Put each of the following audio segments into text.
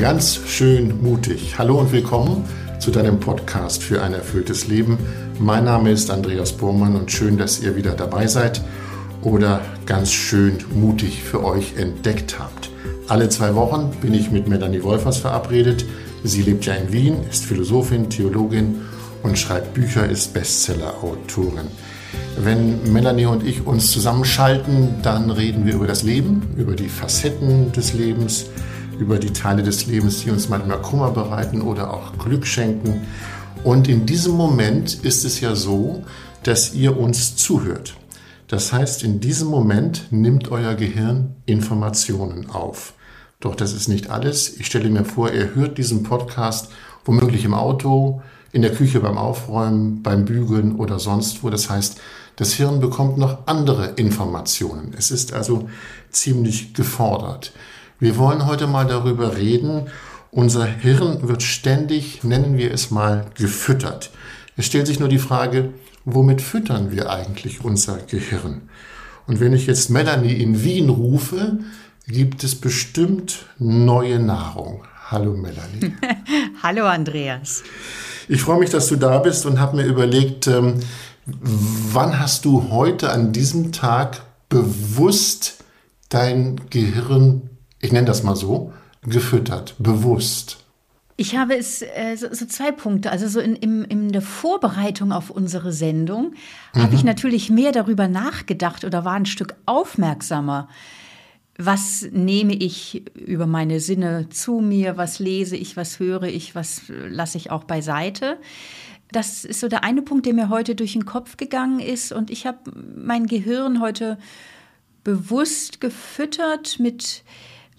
Ganz schön mutig. Hallo und willkommen zu deinem Podcast für ein erfülltes Leben. Mein Name ist Andreas Bormann und schön, dass ihr wieder dabei seid oder ganz schön mutig für euch entdeckt habt. Alle zwei Wochen bin ich mit Melanie Wolfers verabredet. Sie lebt ja in Wien, ist Philosophin, Theologin und schreibt Bücher, ist Bestseller-Autorin. Wenn Melanie und ich uns zusammenschalten, dann reden wir über das Leben, über die Facetten des Lebens, über die Teile des Lebens, die uns manchmal Kummer bereiten oder auch Glück schenken. Und in diesem Moment ist es ja so, dass ihr uns zuhört. Das heißt, in diesem Moment nimmt euer Gehirn Informationen auf. Doch das ist nicht alles. Ich stelle mir vor, ihr hört diesen Podcast womöglich im Auto, in der Küche beim Aufräumen, beim Bügeln oder sonst wo. Das heißt, das Hirn bekommt noch andere Informationen. Es ist also ziemlich gefordert. Wir wollen heute mal darüber reden. Unser Hirn wird ständig, nennen wir es mal, gefüttert. Es stellt sich nur die Frage, womit füttern wir eigentlich unser Gehirn? Und wenn ich jetzt Melanie in Wien rufe, gibt es bestimmt neue Nahrung. Hallo Melanie. Hallo Andreas. Ich freue mich, dass du da bist und habe mir überlegt, ähm, wann hast du heute an diesem Tag bewusst dein Gehirn, ich nenne das mal so, gefüttert, bewusst? Ich habe es äh, so, so, zwei Punkte. Also so in, in, in der Vorbereitung auf unsere Sendung mhm. habe ich natürlich mehr darüber nachgedacht oder war ein Stück aufmerksamer was nehme ich über meine Sinne zu mir, was lese ich, was höre ich, was lasse ich auch beiseite. Das ist so der eine Punkt, der mir heute durch den Kopf gegangen ist. Und ich habe mein Gehirn heute bewusst gefüttert mit,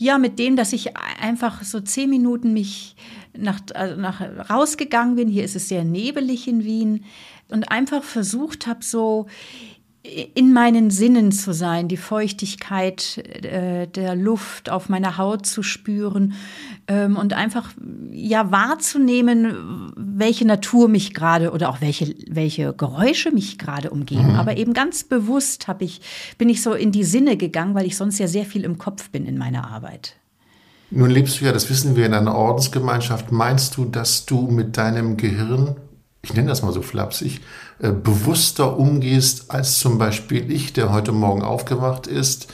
ja, mit dem, dass ich einfach so zehn Minuten mich nach, also nach rausgegangen bin. Hier ist es sehr nebelig in Wien und einfach versucht habe, so in meinen Sinnen zu sein, die Feuchtigkeit äh, der Luft auf meiner Haut zu spüren ähm, und einfach ja wahrzunehmen, welche Natur mich gerade oder auch welche welche Geräusche mich gerade umgeben. Mhm. Aber eben ganz bewusst habe ich bin ich so in die Sinne gegangen, weil ich sonst ja sehr viel im Kopf bin in meiner Arbeit. Nun lebst du ja, das wissen wir in einer Ordensgemeinschaft. Meinst du, dass du mit deinem Gehirn ich nenne das mal so flapsig, äh, bewusster umgehst als zum Beispiel ich, der heute Morgen aufgewacht ist,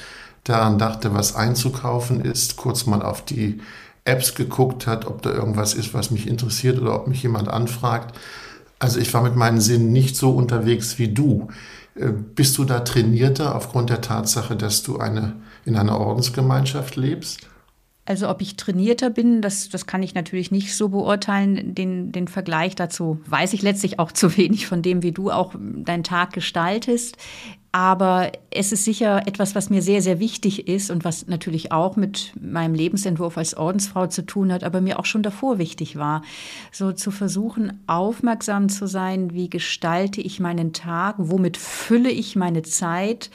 daran dachte, was einzukaufen ist, kurz mal auf die Apps geguckt hat, ob da irgendwas ist, was mich interessiert oder ob mich jemand anfragt. Also ich war mit meinen Sinnen nicht so unterwegs wie du. Äh, bist du da trainierter aufgrund der Tatsache, dass du eine, in einer Ordensgemeinschaft lebst? Also ob ich trainierter bin, das, das kann ich natürlich nicht so beurteilen. Den, den Vergleich dazu weiß ich letztlich auch zu wenig von dem, wie du auch deinen Tag gestaltest. Aber es ist sicher etwas, was mir sehr, sehr wichtig ist und was natürlich auch mit meinem Lebensentwurf als Ordensfrau zu tun hat, aber mir auch schon davor wichtig war. So zu versuchen, aufmerksam zu sein, wie gestalte ich meinen Tag, womit fülle ich meine Zeit,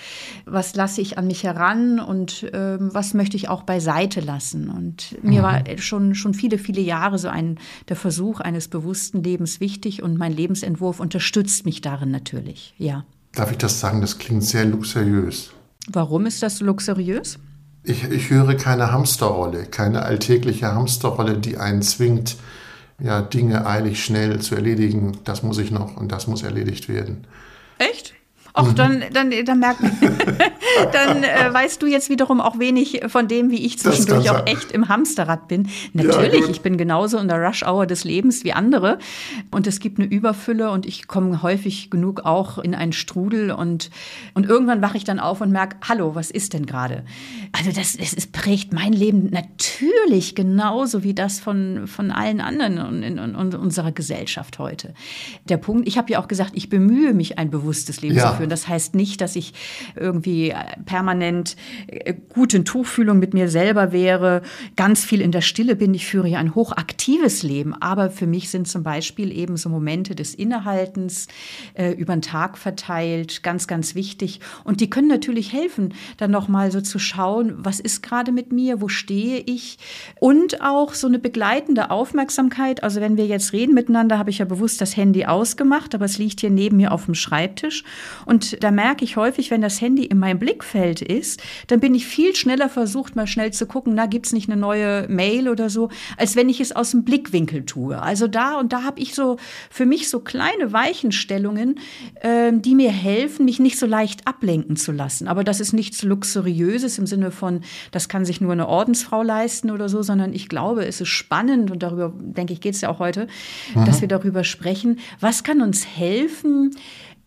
was lasse ich an mich heran und äh, was möchte ich auch beiseite lassen. Und mir mhm. war schon, schon viele, viele Jahre so ein, der Versuch eines bewussten Lebens wichtig und mein Lebensentwurf unterstützt mich darin natürlich, ja. Darf ich das sagen? Das klingt sehr luxuriös. Warum ist das luxuriös? Ich, ich höre keine Hamsterrolle, keine alltägliche Hamsterrolle, die einen zwingt, ja, Dinge eilig schnell zu erledigen. Das muss ich noch und das muss erledigt werden. Echt? Ach, mhm. dann, dann, dann merkt dann äh, weißt du jetzt wiederum auch wenig von dem, wie ich zwischendurch auch echt im Hamsterrad bin. Natürlich, ja, ich bin genauso in der Rush-Hour des Lebens wie andere. Und es gibt eine Überfülle und ich komme häufig genug auch in einen Strudel und, und irgendwann wache ich dann auf und merke, hallo, was ist denn gerade? Also das, das ist, prägt mein Leben natürlich genauso wie das von, von allen anderen in, in, in unserer Gesellschaft heute. Der Punkt, ich habe ja auch gesagt, ich bemühe mich, ein bewusstes Leben ja. zu führen. Das heißt nicht, dass ich irgendwie permanent äh, gut in Tuchfühlung mit mir selber wäre, ganz viel in der Stille bin. Ich führe ja ein hochaktives Leben. Aber für mich sind zum Beispiel eben so Momente des Innehaltens äh, über den Tag verteilt ganz, ganz wichtig. Und die können natürlich helfen, dann nochmal so zu schauen, was ist gerade mit mir, wo stehe ich? Und auch so eine begleitende Aufmerksamkeit. Also wenn wir jetzt reden miteinander, habe ich ja bewusst das Handy ausgemacht, aber es liegt hier neben mir auf dem Schreibtisch. Und Und da merke ich häufig, wenn das Handy in meinem Blickfeld ist, dann bin ich viel schneller versucht, mal schnell zu gucken, na, gibt's nicht eine neue Mail oder so, als wenn ich es aus dem Blickwinkel tue. Also da und da habe ich so für mich so kleine Weichenstellungen, äh, die mir helfen, mich nicht so leicht ablenken zu lassen. Aber das ist nichts Luxuriöses im Sinne von, das kann sich nur eine Ordensfrau leisten oder so, sondern ich glaube, es ist spannend und darüber, denke ich, geht es ja auch heute, mhm. dass wir darüber sprechen, was kann uns helfen,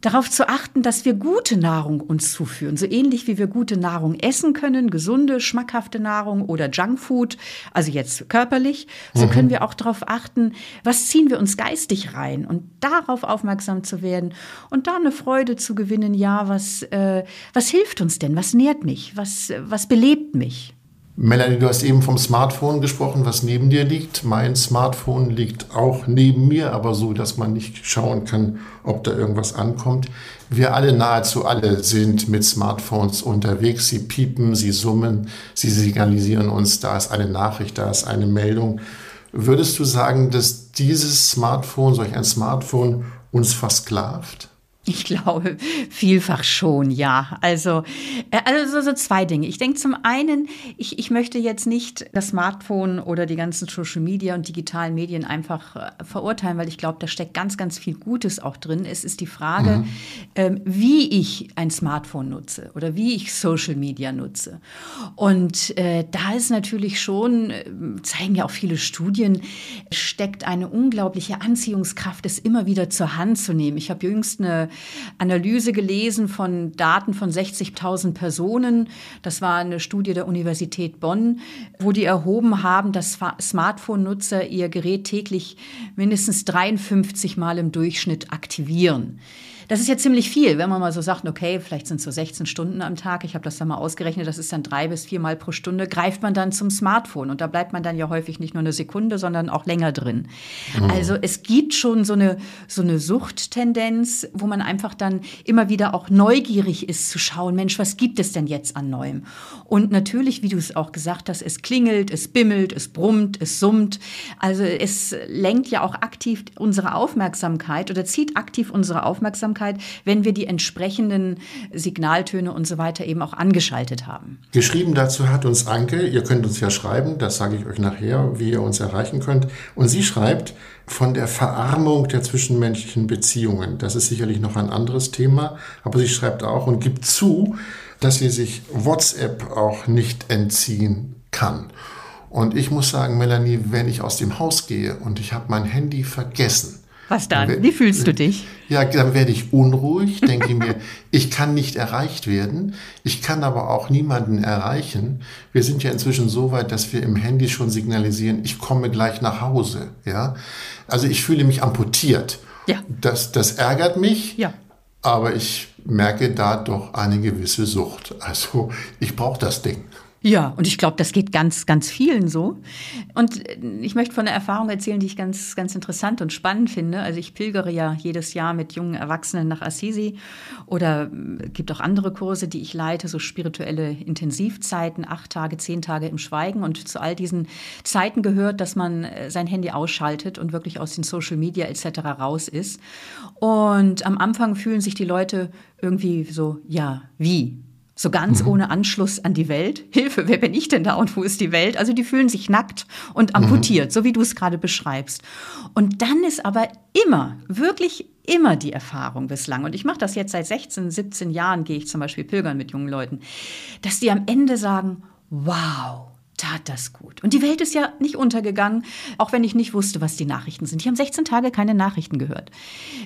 darauf zu achten, dass wir gute Nahrung uns zuführen. So ähnlich wie wir gute Nahrung essen können, gesunde, schmackhafte Nahrung oder Junkfood, also jetzt körperlich, so mhm. können wir auch darauf achten, was ziehen wir uns geistig rein und darauf aufmerksam zu werden und da eine Freude zu gewinnen, ja, was, äh, was hilft uns denn, was nährt mich, was, was belebt mich. Melanie, du hast eben vom Smartphone gesprochen, was neben dir liegt. Mein Smartphone liegt auch neben mir, aber so, dass man nicht schauen kann, ob da irgendwas ankommt. Wir alle, nahezu alle, sind mit Smartphones unterwegs. Sie piepen, sie summen, sie signalisieren uns, da ist eine Nachricht, da ist eine Meldung. Würdest du sagen, dass dieses Smartphone, solch ein Smartphone, uns versklavt? Ich glaube, vielfach schon, ja. Also, äh, also so zwei Dinge. Ich denke zum einen, ich, ich möchte jetzt nicht das Smartphone oder die ganzen Social Media und digitalen Medien einfach äh, verurteilen, weil ich glaube, da steckt ganz, ganz viel Gutes auch drin. Es ist die Frage, mhm. ähm, wie ich ein Smartphone nutze oder wie ich Social Media nutze. Und äh, da ist natürlich schon, äh, zeigen ja auch viele Studien, steckt eine unglaubliche Anziehungskraft, es immer wieder zur Hand zu nehmen. Ich habe jüngst eine Analyse gelesen von Daten von 60.000 Personen. Das war eine Studie der Universität Bonn, wo die erhoben haben, dass Smartphone-Nutzer ihr Gerät täglich mindestens 53 Mal im Durchschnitt aktivieren. Das ist ja ziemlich viel, wenn man mal so sagt, okay, vielleicht sind es so 16 Stunden am Tag. Ich habe das dann mal ausgerechnet, das ist dann drei bis viermal pro Stunde, greift man dann zum Smartphone. Und da bleibt man dann ja häufig nicht nur eine Sekunde, sondern auch länger drin. Mhm. Also es gibt schon so eine, so eine Suchttendenz, wo man einfach dann immer wieder auch neugierig ist zu schauen, Mensch, was gibt es denn jetzt an Neuem? Und natürlich, wie du es auch gesagt hast, es klingelt, es bimmelt, es brummt, es summt. Also es lenkt ja auch aktiv unsere Aufmerksamkeit oder zieht aktiv unsere Aufmerksamkeit Aufmerksamkeit, wenn wir die entsprechenden Signaltöne und so weiter eben auch angeschaltet haben. Geschrieben dazu hat uns Anke, ihr könnt uns ja schreiben, das sage ich euch nachher, wie ihr uns erreichen könnt. Und sie schreibt, von der Verarmung der zwischenmenschlichen Beziehungen. Das ist sicherlich noch ein anderes Thema, aber sie schreibt auch und gibt zu, dass sie sich WhatsApp auch nicht entziehen kann. Und ich muss sagen, Melanie, wenn ich aus dem Haus gehe und ich habe mein Handy vergessen, was dann? Wie fühlst du dich? Ja, dann werde ich unruhig, denke mir, ich kann nicht erreicht werden, ich kann aber auch niemanden erreichen. Wir sind ja inzwischen so weit, dass wir im Handy schon signalisieren, ich komme gleich nach Hause. Ja, also ich fühle mich amputiert. Ja. Das, das ärgert mich. Ja. Aber ich merke da doch eine gewisse Sucht. Also ich brauche das Ding. Ja, und ich glaube, das geht ganz, ganz vielen so. Und äh, ich möchte von einer Erfahrung erzählen, die ich ganz, ganz interessant und spannend finde. Also ich pilgere ja jedes Jahr mit jungen Erwachsenen nach Assisi oder äh, gibt auch andere Kurse, die ich leite, so spirituelle Intensivzeiten, acht Tage, zehn Tage im Schweigen. Und zu all diesen Zeiten gehört, dass man äh, sein Handy ausschaltet und wirklich aus den Social Media etc. raus ist. Und am Anfang fühlen sich die Leute irgendwie so, ja, wie? So ganz mhm. ohne Anschluss an die Welt. Hilfe, wer bin ich denn da und wo ist die Welt? Also die fühlen sich nackt und amputiert, mhm. so wie du es gerade beschreibst. Und dann ist aber immer, wirklich immer die Erfahrung bislang, und ich mache das jetzt seit 16, 17 Jahren, gehe ich zum Beispiel pilgern mit jungen Leuten, dass die am Ende sagen, wow, tat das gut. Und die Welt ist ja nicht untergegangen, auch wenn ich nicht wusste, was die Nachrichten sind. Die haben 16 Tage keine Nachrichten gehört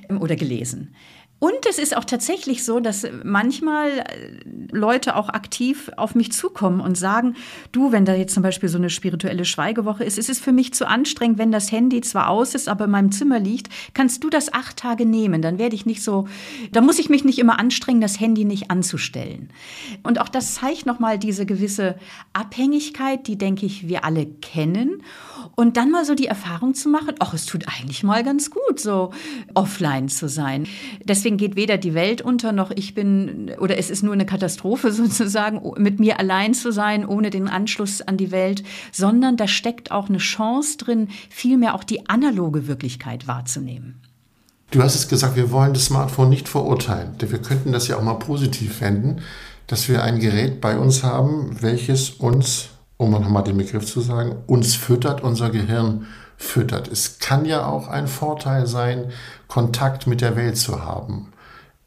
ähm, oder gelesen. Und es ist auch tatsächlich so, dass manchmal äh, Leute auch aktiv auf mich zukommen und sagen, du, wenn da jetzt zum Beispiel so eine spirituelle Schweigewoche ist, ist es für mich zu anstrengend, wenn das Handy zwar aus ist, aber in meinem Zimmer liegt, kannst du das acht Tage nehmen, dann werde ich nicht so, da muss ich mich nicht immer anstrengen, das Handy nicht anzustellen. Und auch das zeigt nochmal diese gewisse Abhängigkeit, die, denke ich, wir alle kennen. Und dann mal so die Erfahrung zu machen, ach, es tut eigentlich mal ganz gut, so offline zu sein. Deswegen geht weder die Welt unter noch ich bin, oder es ist nur eine Katastrophe sozusagen, mit mir allein zu sein, ohne den Anschluss an die Welt, sondern da steckt auch eine Chance drin, vielmehr auch die analoge Wirklichkeit wahrzunehmen. Du hast es gesagt, wir wollen das Smartphone nicht verurteilen. Wir könnten das ja auch mal positiv wenden, dass wir ein Gerät bei uns haben, welches uns, um nochmal den Begriff zu sagen, uns füttert, unser Gehirn füttert. Es kann ja auch ein Vorteil sein, Kontakt mit der Welt zu haben.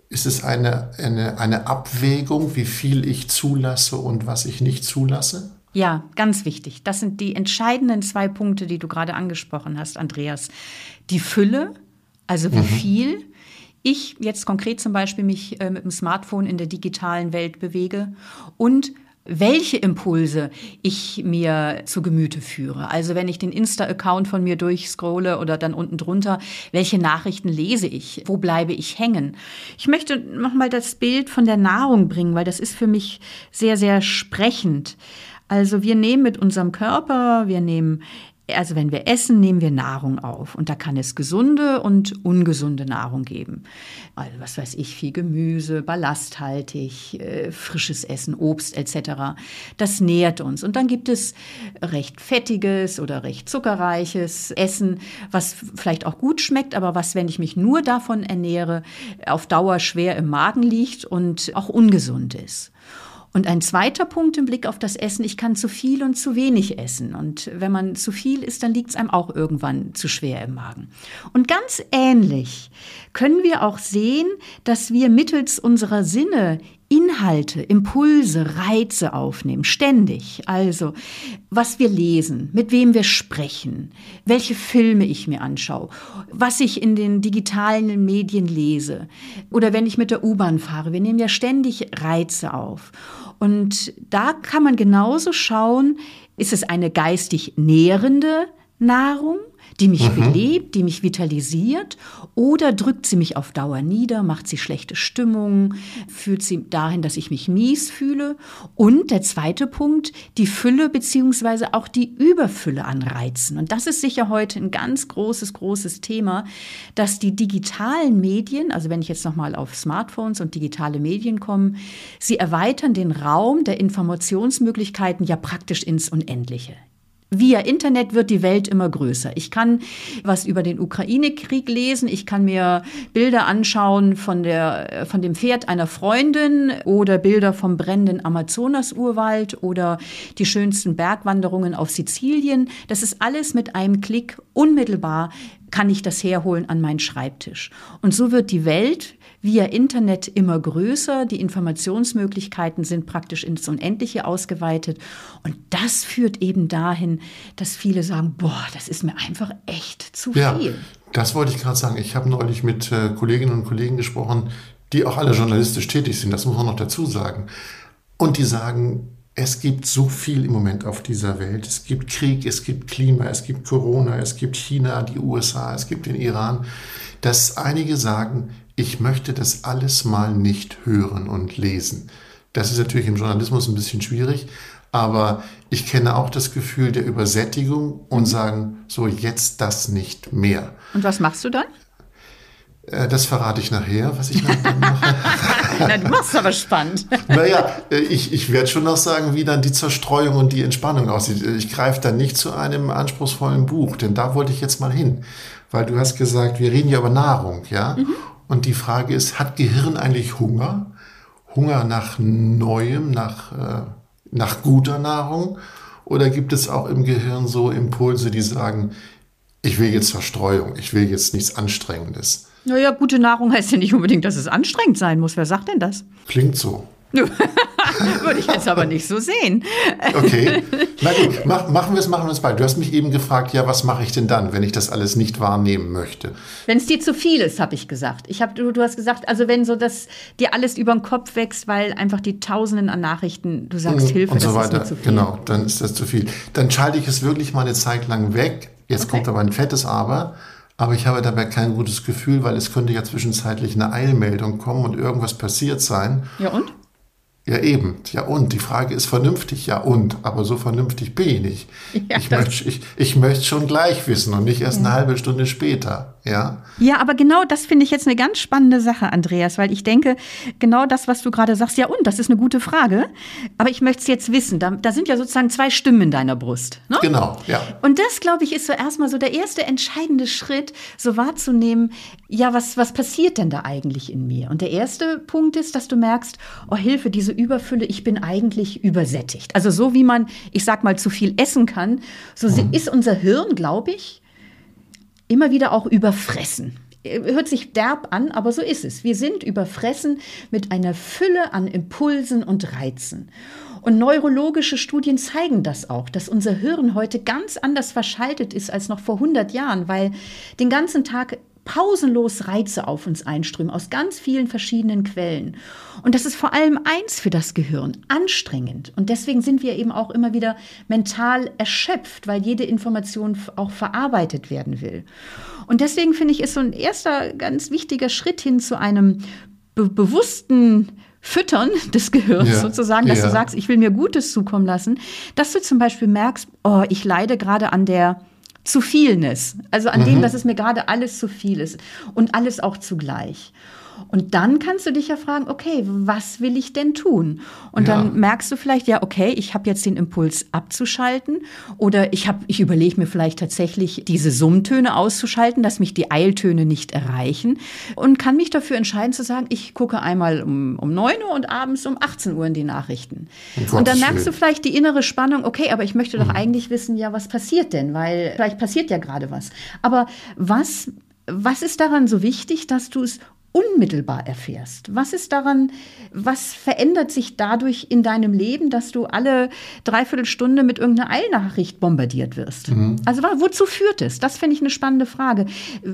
Ist es eine, eine, eine Abwägung, wie viel ich zulasse und was ich nicht zulasse? Ja, ganz wichtig. Das sind die entscheidenden zwei Punkte, die du gerade angesprochen hast, Andreas. Die Fülle, also wie mhm. viel ich jetzt konkret zum Beispiel mich äh, mit dem Smartphone in der digitalen Welt bewege und welche Impulse ich mir zu Gemüte führe. Also wenn ich den Insta-Account von mir durchscrolle oder dann unten drunter, welche Nachrichten lese ich? Wo bleibe ich hängen? Ich möchte nochmal das Bild von der Nahrung bringen, weil das ist für mich sehr, sehr sprechend. Also wir nehmen mit unserem Körper, wir nehmen also wenn wir essen, nehmen wir Nahrung auf. Und da kann es gesunde und ungesunde Nahrung geben. Also was weiß ich, viel Gemüse, ballasthaltig, äh, frisches Essen, Obst etc. Das nährt uns. Und dann gibt es recht fettiges oder recht zuckerreiches Essen, was vielleicht auch gut schmeckt, aber was, wenn ich mich nur davon ernähre, auf Dauer schwer im Magen liegt und auch ungesund ist. Und ein zweiter Punkt im Blick auf das Essen, ich kann zu viel und zu wenig essen. Und wenn man zu viel isst, dann liegt es einem auch irgendwann zu schwer im Magen. Und ganz ähnlich können wir auch sehen, dass wir mittels unserer Sinne Inhalte, Impulse, Reize aufnehmen, ständig. Also, was wir lesen, mit wem wir sprechen, welche Filme ich mir anschaue, was ich in den digitalen Medien lese oder wenn ich mit der U-Bahn fahre. Wir nehmen ja ständig Reize auf. Und da kann man genauso schauen, ist es eine geistig nährende Nahrung die mich mhm. belebt, die mich vitalisiert, oder drückt sie mich auf Dauer nieder, macht sie schlechte Stimmung, führt sie dahin, dass ich mich mies fühle. Und der zweite Punkt, die Fülle beziehungsweise auch die Überfülle an Reizen. Und das ist sicher heute ein ganz großes, großes Thema, dass die digitalen Medien, also wenn ich jetzt nochmal auf Smartphones und digitale Medien komme, sie erweitern den Raum der Informationsmöglichkeiten ja praktisch ins Unendliche. Via Internet wird die Welt immer größer. Ich kann was über den Ukraine-Krieg lesen, ich kann mir Bilder anschauen von, der, von dem Pferd einer Freundin oder Bilder vom brennenden Amazonas-Urwald oder die schönsten Bergwanderungen auf Sizilien. Das ist alles mit einem Klick unmittelbar kann ich das herholen an meinen Schreibtisch. Und so wird die Welt via Internet immer größer, die Informationsmöglichkeiten sind praktisch ins Unendliche ausgeweitet. Und das führt eben dahin, dass viele sagen, boah, das ist mir einfach echt zu ja, viel. Das wollte ich gerade sagen. Ich habe neulich mit äh, Kolleginnen und Kollegen gesprochen, die auch alle journalistisch tätig sind, das muss man noch dazu sagen. Und die sagen, es gibt so viel im Moment auf dieser Welt. Es gibt Krieg, es gibt Klima, es gibt Corona, es gibt China, die USA, es gibt den Iran, dass einige sagen, ich möchte das alles mal nicht hören und lesen. Das ist natürlich im Journalismus ein bisschen schwierig, aber ich kenne auch das Gefühl der Übersättigung und mhm. sagen, so jetzt das nicht mehr. Und was machst du dann? Äh, das verrate ich nachher, was ich dann mache. Na, du machst aber spannend. naja, äh, ich, ich werde schon noch sagen, wie dann die Zerstreuung und die Entspannung aussieht. Ich greife dann nicht zu einem anspruchsvollen Buch, denn da wollte ich jetzt mal hin. Weil du hast gesagt, wir reden ja über Nahrung, ja? Mhm. Und die Frage ist, hat Gehirn eigentlich Hunger? Hunger nach Neuem, nach, äh, nach guter Nahrung? Oder gibt es auch im Gehirn so Impulse, die sagen, ich will jetzt Verstreuung, ich will jetzt nichts Anstrengendes? Naja, gute Nahrung heißt ja nicht unbedingt, dass es anstrengend sein muss. Wer sagt denn das? Klingt so. Würde ich jetzt aber nicht so sehen. Okay. Na gut, mach, machen wir es, machen wir es bald. Du hast mich eben gefragt, ja, was mache ich denn dann, wenn ich das alles nicht wahrnehmen möchte? Wenn es dir zu viel ist, habe ich gesagt. Ich hab, du, du hast gesagt, also wenn so das dir alles über den Kopf wächst, weil einfach die Tausenden an Nachrichten, du sagst mhm, Hilfe, und so das weiter. ist zu viel. Genau, dann ist das zu viel. Dann schalte ich es wirklich mal eine Zeit lang weg. Jetzt okay. kommt aber ein fettes Aber. Aber ich habe dabei kein gutes Gefühl, weil es könnte ja zwischenzeitlich eine Eilmeldung kommen und irgendwas passiert sein. Ja und? Ja, eben. Ja, und? Die Frage ist vernünftig. Ja, und? Aber so vernünftig bin ich nicht. Ja, ich, möchte, ich, ich möchte schon gleich wissen und nicht erst ja. eine halbe Stunde später. Ja, ja aber genau das finde ich jetzt eine ganz spannende Sache, Andreas, weil ich denke, genau das, was du gerade sagst, ja, und? Das ist eine gute Frage. Aber ich möchte es jetzt wissen. Da, da, sind ja sozusagen zwei Stimmen in deiner Brust. Ne? Genau, ja. Und das, glaube ich, ist so erstmal so der erste entscheidende Schritt, so wahrzunehmen, ja, was, was passiert denn da eigentlich in mir? Und der erste Punkt ist, dass du merkst, oh, Hilfe, diese diese Überfülle, ich bin eigentlich übersättigt. Also so wie man, ich sag mal, zu viel essen kann, so ist unser Hirn, glaube ich, immer wieder auch überfressen. Hört sich derb an, aber so ist es. Wir sind überfressen mit einer Fülle an Impulsen und Reizen. Und neurologische Studien zeigen das auch, dass unser Hirn heute ganz anders verschaltet ist als noch vor 100 Jahren, weil den ganzen Tag pausenlos Reize auf uns einströmen aus ganz vielen verschiedenen Quellen. Und das ist vor allem eins für das Gehirn, anstrengend. Und deswegen sind wir eben auch immer wieder mental erschöpft, weil jede Information auch verarbeitet werden will. Und deswegen finde ich, ist so ein erster ganz wichtiger Schritt hin zu einem be bewussten Füttern des Gehirns ja, sozusagen, dass ja. du sagst, ich will mir Gutes zukommen lassen, dass du zum Beispiel merkst, oh, ich leide gerade an der zu vielness. Also an mhm. dem, dass es mir gerade alles zu viel ist und alles auch zugleich. Und dann kannst du dich ja fragen, okay, was will ich denn tun? Und ja. dann merkst du vielleicht, ja, okay, ich habe jetzt den Impuls abzuschalten oder ich, hab, ich überlege mir vielleicht tatsächlich, diese Summtöne auszuschalten, dass mich die Eiltöne nicht erreichen und kann mich dafür entscheiden zu sagen, ich gucke einmal um, um 9 Uhr und abends um 18 Uhr in die Nachrichten. Um und dann merkst du vielleicht die innere Spannung, okay, aber ich möchte doch mhm. eigentlich wissen, ja, was passiert denn? Weil vielleicht passiert ja gerade was. Aber was was ist daran so wichtig, dass du es unmittelbar erfährst? Was ist daran, was verändert sich dadurch in deinem Leben, dass du alle dreiviertel Stunde mit irgendeiner Eilnachricht bombardiert wirst? Mhm. Also wozu führt es? Das finde ich eine spannende Frage.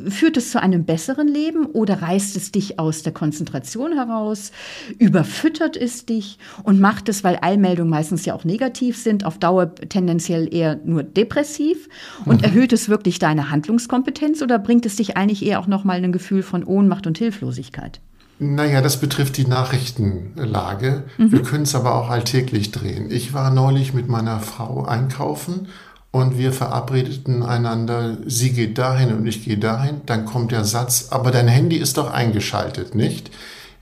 Führt es zu einem besseren Leben oder reißt es dich aus der Konzentration heraus? Überfüttert es dich und macht es, weil Eilmeldungen meistens ja auch negativ sind, auf Dauer tendenziell eher nur depressiv und mhm. erhöht es wirklich deine Handlungskompetenz oder bringt es dich eigentlich eher auch nochmal ein Gefühl von Ohnmacht und Hilflosigkeit? Arbeitslosigkeit? Naja, das betrifft die Nachrichtenlage. Mhm. Wir können es aber auch alltäglich drehen. Ich war neulich mit meiner Frau einkaufen und wir verabredeten einander, sie geht dahin und ich gehe dahin. Dann kommt der Satz, aber dein Handy ist doch eingeschaltet, nicht?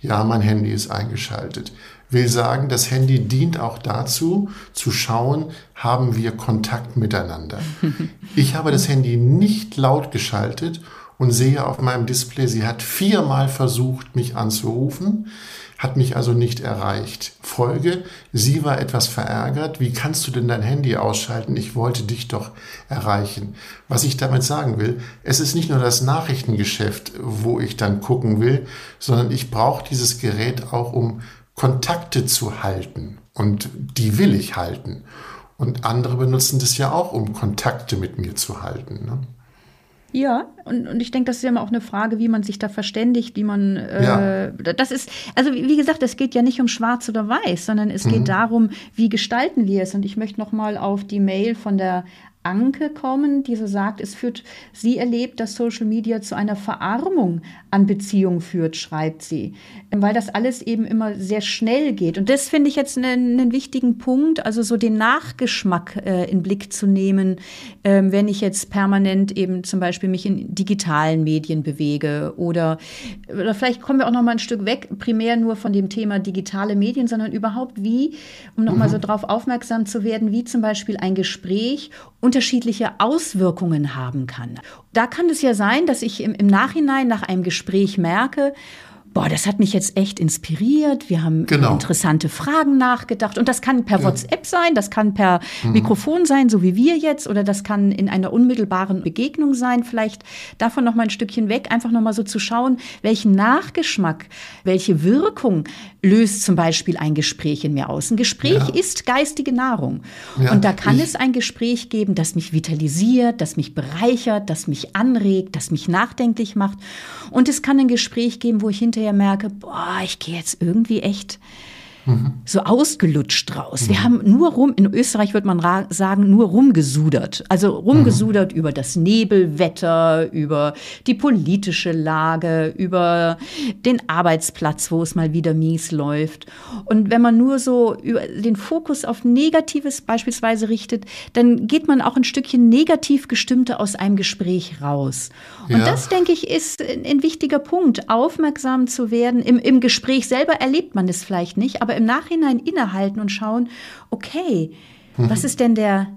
Ja, mein Handy ist eingeschaltet. Will sagen, das Handy dient auch dazu, zu schauen, haben wir Kontakt miteinander. Ich habe das Handy nicht laut geschaltet und sehe auf meinem Display, sie hat viermal versucht, mich anzurufen, hat mich also nicht erreicht. Folge, sie war etwas verärgert. Wie kannst du denn dein Handy ausschalten? Ich wollte dich doch erreichen. Was ich damit sagen will, es ist nicht nur das Nachrichtengeschäft, wo ich dann gucken will, sondern ich brauche dieses Gerät auch, um Kontakte zu halten. Und die will ich halten. Und andere benutzen das ja auch, um Kontakte mit mir zu halten. Ne? Ja, und, und ich denke, das ist ja immer auch eine Frage, wie man sich da verständigt, wie man, äh, ja. das ist, also wie gesagt, es geht ja nicht um schwarz oder weiß, sondern es mhm. geht darum, wie gestalten wir es. Und ich möchte nochmal auf die Mail von der Anke kommen, die so sagt, es führt, sie erlebt, dass Social Media zu einer Verarmung an Beziehungen führt, schreibt sie, weil das alles eben immer sehr schnell geht. Und das finde ich jetzt einen, einen, wichtigen Punkt, also so den Nachgeschmack äh, in Blick zu nehmen, äh, wenn ich jetzt permanent eben zum Beispiel mich in digitalen Medien bewege oder, oder vielleicht kommen wir auch noch mal ein Stück weg, primär nur von dem Thema digitale Medien, sondern überhaupt wie, um noch mal mhm. so darauf aufmerksam zu werden, wie zum Beispiel ein Gespräch unterschiedliche Auswirkungen haben kann. Da kann es ja sein, dass ich im, im Nachhinein nach einem Gespräch merke, boah, das hat mich jetzt echt inspiriert. Wir haben genau. interessante Fragen nachgedacht. Und das kann per ja. WhatsApp sein, das kann per mhm. Mikrofon sein, so wie wir jetzt, oder das kann in einer unmittelbaren Begegnung sein. Vielleicht davon noch mal ein Stückchen weg, einfach noch mal so zu schauen, welchen Nachgeschmack, welche Wirkung löst zum Beispiel ein Gespräch in mir aus. Ein Gespräch ja. ist geistige Nahrung. Ja, und da kann es ein Gespräch geben, das mich vitalisiert, das mich bereichert, das mich anregt, das mich nachdenklich macht. Und es kann ein Gespräch geben, wo ich hinterher merke, boah, ich gehe jetzt irgendwie echt so ausgelutscht raus. Wir haben nur rum, in Österreich würde man sagen, nur rumgesudert. Also rumgesudert mhm. über das Nebelwetter, über die politische Lage, über den Arbeitsplatz, wo es mal wieder mies läuft. Und wenn man nur so den Fokus auf Negatives beispielsweise richtet, dann geht man auch ein Stückchen negativ gestimmte aus einem Gespräch raus. Und ja. das, denke ich, ist ein wichtiger Punkt, aufmerksam zu werden. Im, Im Gespräch selber erlebt man es vielleicht nicht, aber im Nachhinein innehalten und schauen, okay, mhm. was ist denn der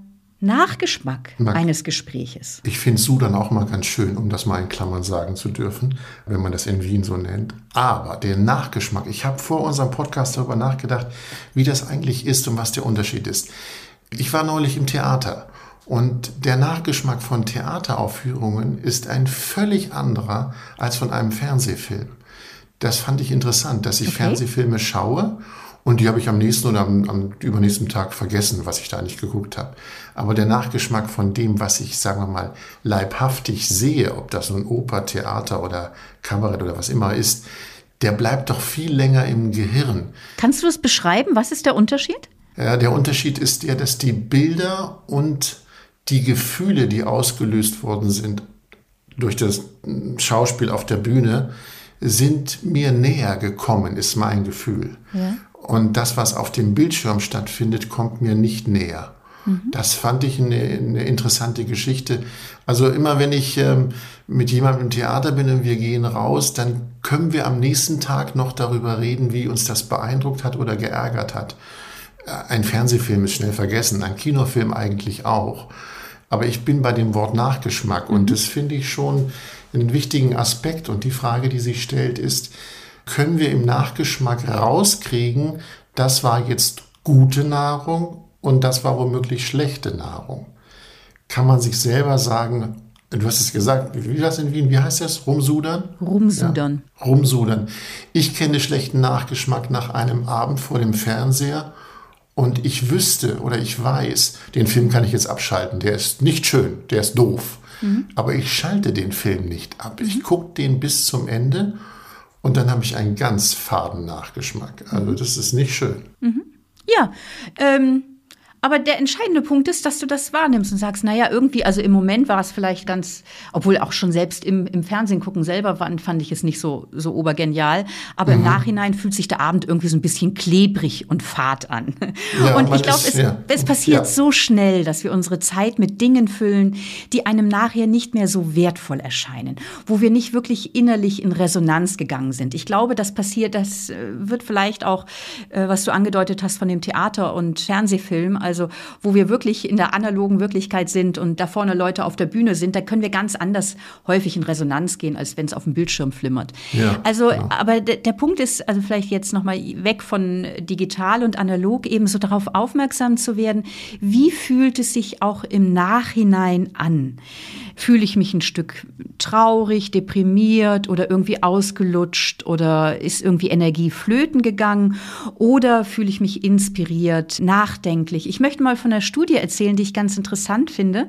Nachgeschmack Mag. eines Gespräches? Ich finde Sudan auch mal ganz schön, um das mal in Klammern sagen zu dürfen, wenn man das in Wien so nennt. Aber der Nachgeschmack, ich habe vor unserem Podcast darüber nachgedacht, wie das eigentlich ist und was der Unterschied ist. Ich war neulich im Theater und der Nachgeschmack von Theateraufführungen ist ein völlig anderer als von einem Fernsehfilm. Das fand ich interessant, dass ich okay. Fernsehfilme schaue und die habe ich am nächsten oder am, am, übernächsten Tag vergessen, was ich da nicht geguckt habe. Aber der Nachgeschmack von dem, was ich, sagen wir mal, leibhaftig sehe, ob das nun Oper, Theater oder Kabarett oder was immer ist, der bleibt doch viel länger im Gehirn. Kannst du das beschreiben? Was ist der Unterschied? Ja, der Unterschied ist der, dass die Bilder und die Gefühle, die ausgelöst worden sind durch das Schauspiel auf der Bühne, sind mir näher gekommen, ist mein Gefühl. Ja. Und das, was auf dem Bildschirm stattfindet, kommt mir nicht näher. Mhm. Das fand ich eine, eine, interessante Geschichte. Also immer wenn ich ähm, mit jemandem im Theater bin und wir gehen raus, dann können wir am nächsten Tag noch darüber reden, wie uns das beeindruckt hat oder geärgert hat. Äh, ein Fernsehfilm ist schnell vergessen, ein Kinofilm eigentlich auch. Aber ich bin bei dem Wort Nachgeschmack und mhm. das finde ich schon einen wichtigen Aspekt. Und die Frage, die sich stellt, ist, können wir im Nachgeschmack rauskriegen, das war jetzt gute Nahrung und das war womöglich schlechte Nahrung? Kann man sich selber sagen, du hast es gesagt, wie das in Wien, wie heißt das? Rumsudern? Rumsudern. Ja, rumsudern. Ich kenne schlechten Nachgeschmack nach einem Abend vor dem Fernseher und ich wüsste oder ich weiß, den Film kann ich jetzt abschalten, der ist nicht schön, der ist doof. Mhm. Aber ich schalte den Film nicht ab. Ich mhm. gucke den bis zum Ende und dann habe ich einen ganz faden Nachgeschmack. Also mhm. das ist nicht schön. Mhm. Ja, ähm, aber der entscheidende Punkt ist, dass du das wahrnimmst und sagst, naja, irgendwie, also im Moment war es vielleicht ganz, obwohl auch schon selbst im, im Fernsehen gucken selber fand, fand ich es nicht so, so obergenial. Aber mhm. im Nachhinein fühlt sich der Abend irgendwie so ein bisschen klebrig und fad an. Ja, und ich glaube, es, ja. es passiert ja. so schnell, dass wir unsere Zeit mit Dingen füllen, die einem nachher nicht mehr so wertvoll erscheinen, wo wir nicht wirklich innerlich in Resonanz gegangen sind. Ich glaube, das passiert, das äh, wird vielleicht auch, äh, was du angedeutet hast von dem Theater und Fernsehfilm, also wo wir wirklich in der analogen Wirklichkeit sind und da vorne Leute auf der Bühne sind, da können wir ganz anders häufig in Resonanz gehen, als wenn es auf dem Bildschirm flimmert. Ja, also, ja. aber der Punkt ist, also vielleicht jetzt nochmal weg von digital und analog, eben so darauf aufmerksam zu werden, wie fühlt es sich auch im Nachhinein an? Fühle ich mich ein Stück traurig, deprimiert oder irgendwie ausgelutscht oder ist irgendwie Energie flöten gegangen oder fühle ich mich inspiriert, nachdenklich? Ich möchte mal von einer Studie erzählen, die ich ganz interessant finde.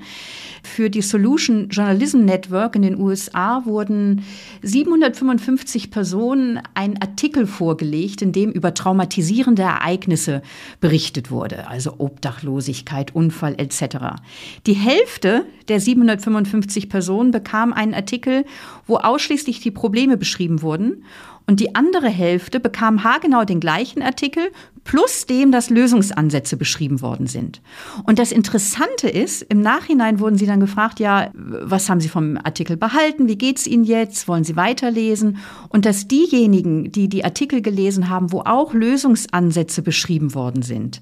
Für die Solution Journalism Network in den USA wurden 755 Personen ein Artikel vorgelegt, in dem über traumatisierende Ereignisse berichtet wurde, also Obdachlosigkeit, Unfall etc. Die Hälfte der 755 Personen bekam einen Artikel, wo ausschließlich die Probleme beschrieben wurden und die andere Hälfte bekam haargenau den gleichen Artikel, plus dem, dass Lösungsansätze beschrieben worden sind. Und das Interessante ist, im Nachhinein wurden sie dann gefragt, ja, was haben Sie vom Artikel behalten? Wie geht's Ihnen jetzt? Wollen Sie weiterlesen? Und dass diejenigen, die die Artikel gelesen haben, wo auch Lösungsansätze beschrieben worden sind,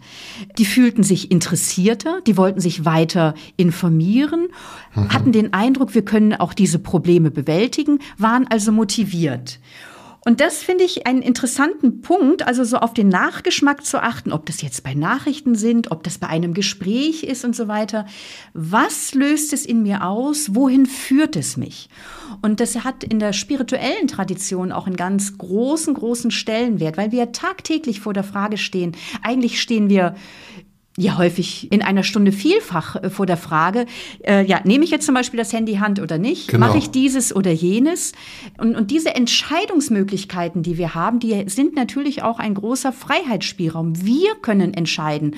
die fühlten sich interessierter, die wollten sich weiter informieren, mhm. hatten den Eindruck, wir können auch diese Probleme bewältigen, waren also motiviert. Und das finde ich einen interessanten Punkt, also so auf den Nachgeschmack zu achten, ob das jetzt bei Nachrichten sind, ob das bei einem Gespräch ist und so weiter. Was löst es in mir aus? Wohin führt es mich? Und das hat in der spirituellen Tradition auch einen ganz großen, großen Stellenwert, weil wir tagtäglich vor der Frage stehen, eigentlich stehen wir ja häufig in einer Stunde vielfach äh, vor der Frage, äh, ja, nehme ich jetzt zum Beispiel das Handy Hand oder nicht? Genau. Mache ich dieses oder jenes? Und, und diese Entscheidungsmöglichkeiten, die wir haben, die sind natürlich auch ein großer Freiheitsspielraum. Wir können entscheiden,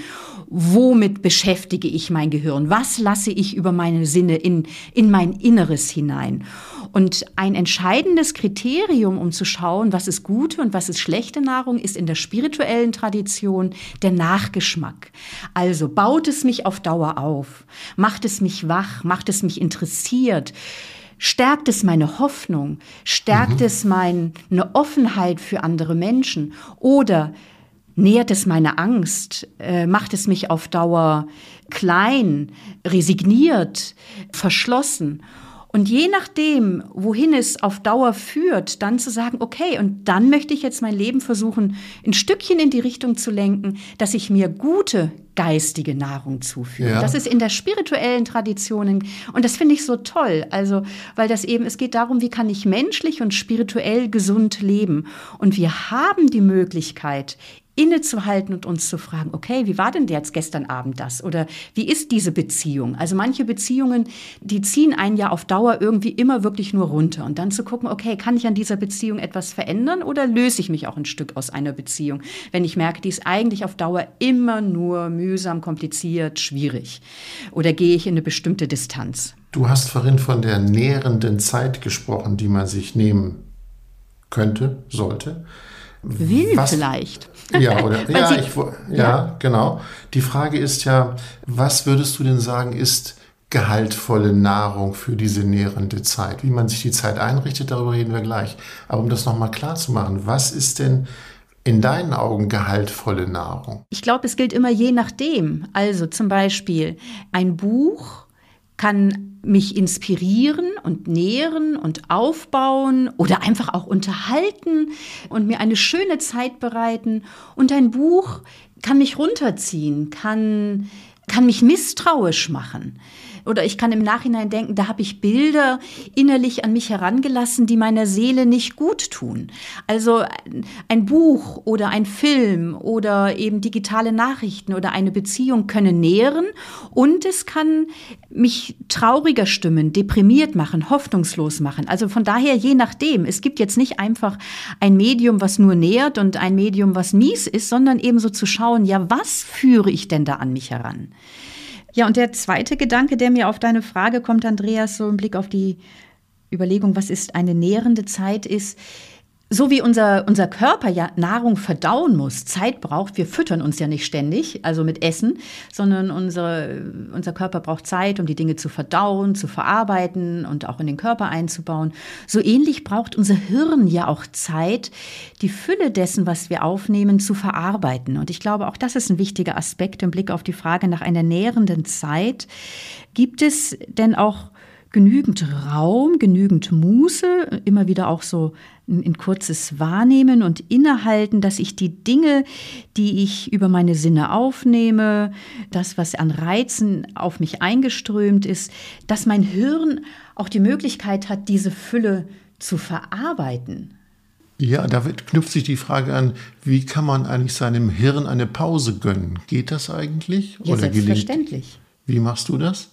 womit beschäftige ich mein Gehirn? Was lasse ich über meine Sinne in, in mein Inneres hinein? Und ein entscheidendes Kriterium, um zu schauen, was ist gute und was ist schlechte Nahrung, ist in der spirituellen Tradition der Nachgeschmack. Also baut es mich auf Dauer auf, macht es mich wach, macht es mich interessiert, stärkt es meine Hoffnung, stärkt mhm. es meine Offenheit für andere Menschen? Oder nährt es meine Angst, äh, macht es mich auf Dauer klein, resigniert, verschlossen. Und je nachdem, wohin es auf Dauer führt, dann zu sagen, okay, und dann möchte ich jetzt mein Leben versuchen, ein Stückchen in die Richtung zu lenken, dass ich mir gute geistige Nahrung zuführe. Ja. Das ist in der spirituellen Tradition und das finde ich so toll. Also, weil das eben, es geht darum, wie kann ich menschlich und spirituell gesund leben. Und wir haben die Möglichkeit, innezuhalten und uns zu fragen, okay, wie war denn jetzt gestern Abend das? Oder wie ist diese Beziehung? Also manche Beziehungen, die ziehen einen ja auf Dauer irgendwie immer wirklich nur runter. Und dann zu gucken, okay, kann ich an dieser Beziehung etwas verändern oder löse ich mich auch ein Stück aus einer Beziehung, wenn ich merke, die ist eigentlich auf Dauer immer nur mühsam, kompliziert, schwierig? Oder gehe ich in eine bestimmte Distanz? Du hast vorhin von der nährenden Zeit gesprochen, die man sich nehmen könnte, sollte. Will was, vielleicht. Ja, oder, ja, ich, ja, ja, genau. Die Frage ist ja, was würdest du denn sagen, ist gehaltvolle Nahrung für diese nährende Zeit? Wie man sich die Zeit einrichtet, darüber reden wir gleich. Aber um das nochmal klar zu machen, was ist denn in deinen Augen gehaltvolle Nahrung? Ich glaube, es gilt immer je nachdem. Also zum Beispiel ein Buch kann mich inspirieren und nähren und aufbauen oder einfach auch unterhalten und mir eine schöne Zeit bereiten. Und ein Buch kann mich runterziehen, kann, kann mich misstrauisch machen. Oder ich kann im Nachhinein denken, da habe ich Bilder innerlich an mich herangelassen, die meiner Seele nicht gut tun. Also ein Buch oder ein Film oder eben digitale Nachrichten oder eine Beziehung können nähren und es kann mich trauriger stimmen, deprimiert machen, hoffnungslos machen. Also von daher je nachdem. Es gibt jetzt nicht einfach ein Medium, was nur nährt und ein Medium, was mies ist, sondern eben so zu schauen, ja, was führe ich denn da an mich heran? Ja, und der zweite Gedanke, der mir auf deine Frage kommt, Andreas, so im Blick auf die Überlegung, was ist eine nährende Zeit, ist, so wie unser, unser Körper ja Nahrung verdauen muss, Zeit braucht, wir füttern uns ja nicht ständig, also mit Essen, sondern unsere, unser Körper braucht Zeit, um die Dinge zu verdauen, zu verarbeiten und auch in den Körper einzubauen. So ähnlich braucht unser Hirn ja auch Zeit, die Fülle dessen, was wir aufnehmen, zu verarbeiten. Und ich glaube, auch das ist ein wichtiger Aspekt im Blick auf die Frage nach einer nährenden Zeit. Gibt es denn auch genügend Raum, genügend Muße, immer wieder auch so ein, kurzes Wahrnehmen und Innehalten, dass ich die Dinge, die ich über meine Sinne aufnehme, das, was an Reizen auf mich eingeströmt ist, dass mein Hirn auch die Möglichkeit hat, diese Fülle zu verarbeiten. Ja, da knüpft sich die Frage an, wie kann man eigentlich seinem Hirn eine Pause gönnen? Geht das eigentlich? Ja, Oder selbstverständlich. Gelingt? Wie machst du das?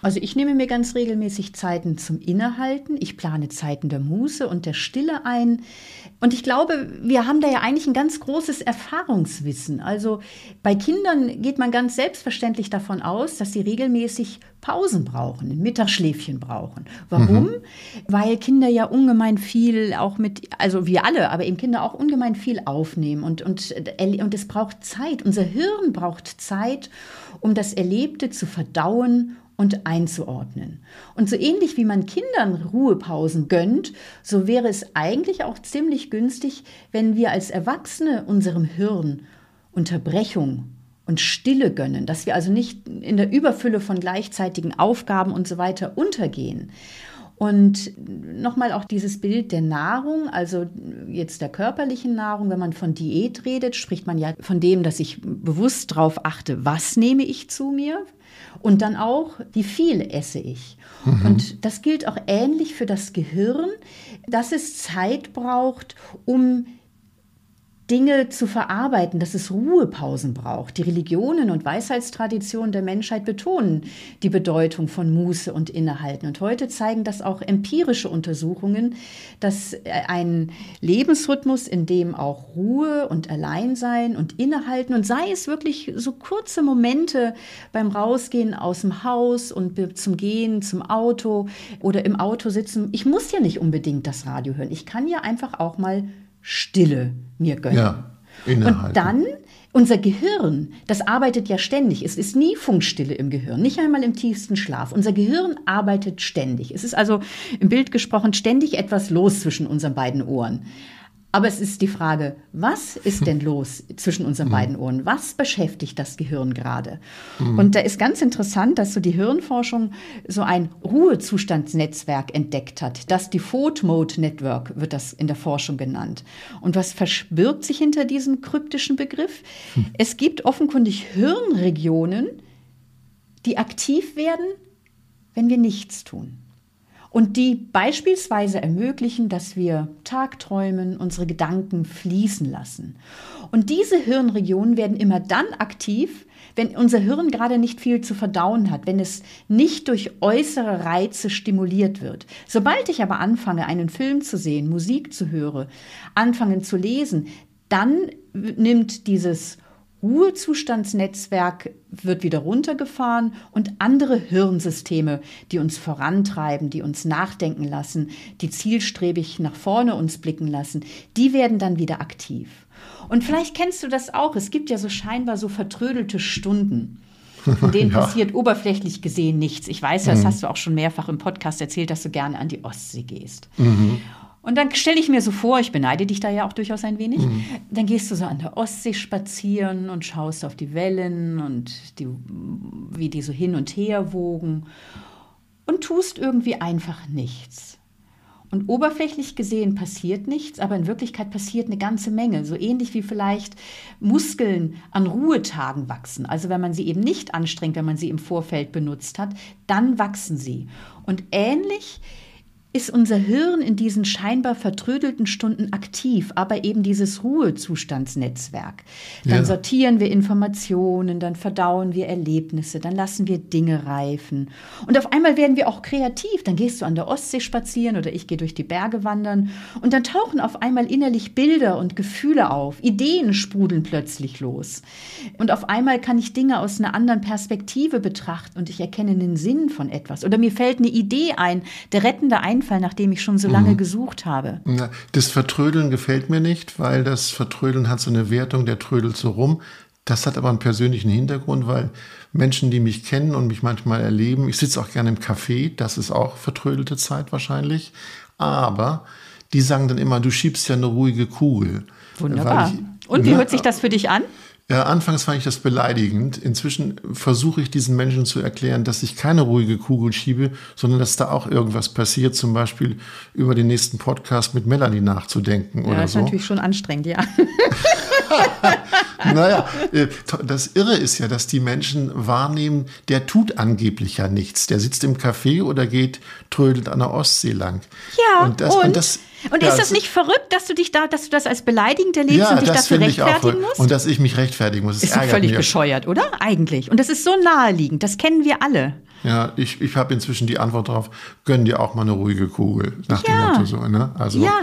Also ich nehme mir ganz regelmäßig Zeiten zum Innehalten. Ich plane Zeiten der Muße und der Stille ein. Und ich glaube, wir haben da ja eigentlich ein ganz großes Erfahrungswissen. Also bei Kindern geht man ganz selbstverständlich davon aus, dass sie regelmäßig Pausen brauchen, ein Mittagsschläfchen brauchen. Warum? Mhm. Weil Kinder ja ungemein viel auch mit, also wir alle, aber eben Kinder auch ungemein viel aufnehmen und, und, und es braucht Zeit. Unser Hirn braucht Zeit, um das Erlebte zu verdauen und einzuordnen. Und so ähnlich wie man Kindern Ruhepausen gönnt, so wäre es eigentlich auch ziemlich günstig, wenn wir als Erwachsene unserem Hirn Unterbrechung und Stille gönnen, dass wir also nicht in der Überfülle von gleichzeitigen Aufgaben und so weiter untergehen. Und nochmal auch dieses Bild der Nahrung, also jetzt der körperlichen Nahrung, wenn man von Diät redet, spricht man ja von dem, dass ich bewusst darauf achte, was nehme ich zu mir, und dann auch, wie viel esse ich. Mhm. Und das gilt auch ähnlich für das Gehirn, dass es Zeit braucht, um Dinge zu verarbeiten, dass es Ruhepausen braucht. Die Religionen und Weisheitstraditionen der Menschheit betonen die Bedeutung von Muße und Innehalten. Und heute zeigen das auch empirische Untersuchungen, dass äh, ein Lebensrhythmus, in dem auch Ruhe und Alleinsein und Innehalten und sei es wirklich so kurze Momente beim Rausgehen aus dem Haus und zum Gehen zum Auto oder im Auto sitzen. Ich muss ja nicht unbedingt das Radio hören. Ich kann ja einfach auch mal Stille mir gönnen. Ja, und dann unser Gehirn, das arbeitet ja ständig. Es ist nie Funkstille im Gehirn, nicht einmal im tiefsten Schlaf. Unser Gehirn arbeitet ständig. Es ist also im Bild gesprochen ständig etwas los zwischen unseren beiden Ohren. Aber es ist die Frage, was ist denn los zwischen unseren mhm. beiden Ohren? Was beschäftigt das Gehirn gerade? Mhm. Und da ist ganz interessant, dass so die Hirnforschung so ein Ruhezustandsnetzwerk entdeckt hat. Das Default Mode Network wird das in der Forschung genannt. Und was verbirgt sich hinter diesem kryptischen Begriff? Mhm. Es gibt offenkundig Hirnregionen, die aktiv werden, wenn wir nichts tun und die beispielsweise ermöglichen, dass wir tagträumen, unsere Gedanken fließen lassen. Und diese Hirnregionen werden immer dann aktiv, wenn unser Hirn gerade nicht viel zu verdauen hat, wenn es nicht durch äußere Reize stimuliert wird. Sobald ich aber anfange, einen Film zu sehen, Musik zu hören, anfangen zu lesen, dann nimmt dieses Ruhezustandsnetzwerk wird wieder runtergefahren und andere Hirnsysteme, die uns vorantreiben, die uns nachdenken lassen, die zielstrebig nach vorne uns blicken lassen, die werden dann wieder aktiv. Und vielleicht kennst du das auch. Es gibt ja so scheinbar so vertrödelte Stunden. In denen ja. passiert oberflächlich gesehen nichts. Ich weiß ja, das mhm. hast du auch schon mehrfach im Podcast erzählt, dass du gerne an die Ostsee gehst. Mhm. Und dann stelle ich mir so vor, ich beneide dich da ja auch durchaus ein wenig, mhm. dann gehst du so an der Ostsee spazieren und schaust auf die Wellen und die, wie die so hin und her wogen und tust irgendwie einfach nichts. Und oberflächlich gesehen passiert nichts, aber in Wirklichkeit passiert eine ganze Menge. So ähnlich wie vielleicht Muskeln an Ruhetagen wachsen. Also wenn man sie eben nicht anstrengt, wenn man sie im Vorfeld benutzt hat, dann wachsen sie. Und ähnlich ist unser Hirn in diesen scheinbar vertrödelten Stunden aktiv, aber eben dieses Ruhezustandsnetzwerk. Dann ja. sortieren wir Informationen, dann verdauen wir Erlebnisse, dann lassen wir Dinge reifen. Und auf einmal werden wir auch kreativ. Dann gehst du an der Ostsee spazieren oder ich gehe durch die Berge wandern und dann tauchen auf einmal innerlich Bilder und Gefühle auf. Ideen sprudeln plötzlich los. Und auf einmal kann ich Dinge aus einer anderen Perspektive betrachten und ich erkenne den Sinn von etwas. Oder mir fällt eine Idee ein, der rettende Einfall Einfall, nachdem ich schon so lange mhm. gesucht habe. Das Vertrödeln gefällt mir nicht, weil das Vertrödeln hat so eine Wertung, der trödelt so rum. Das hat aber einen persönlichen Hintergrund, weil Menschen, die mich kennen und mich manchmal erleben, ich sitze auch gerne im Café, das ist auch vertrödelte Zeit wahrscheinlich, aber die sagen dann immer, du schiebst ja eine ruhige Kugel. Wunderbar. Ich, und wie ne, hört sich das für dich an? Ja, anfangs fand ich das beleidigend. Inzwischen versuche ich diesen Menschen zu erklären, dass ich keine ruhige Kugel schiebe, sondern dass da auch irgendwas passiert, zum Beispiel über den nächsten Podcast mit Melanie nachzudenken ja, oder so. Das ist natürlich schon anstrengend, ja. naja, äh, das Irre ist ja, dass die Menschen wahrnehmen, der tut angeblich ja nichts. Der sitzt im Café oder geht trödelt an der Ostsee lang. Ja, und das, und? und das und ja, ist das nicht verrückt, dass du dich da, dass du das als beleidigend erlebst ja, und dich dafür rechtfertigen musst? Und dass ich mich rechtfertigen muss. Das ist doch völlig mich. bescheuert, oder? Eigentlich. Und das ist so naheliegend. Das kennen wir alle. Ja, ich, ich habe inzwischen die Antwort darauf, gönn dir auch mal eine ruhige Kugel, nach ja. dem Motto so. Ne? Also ja.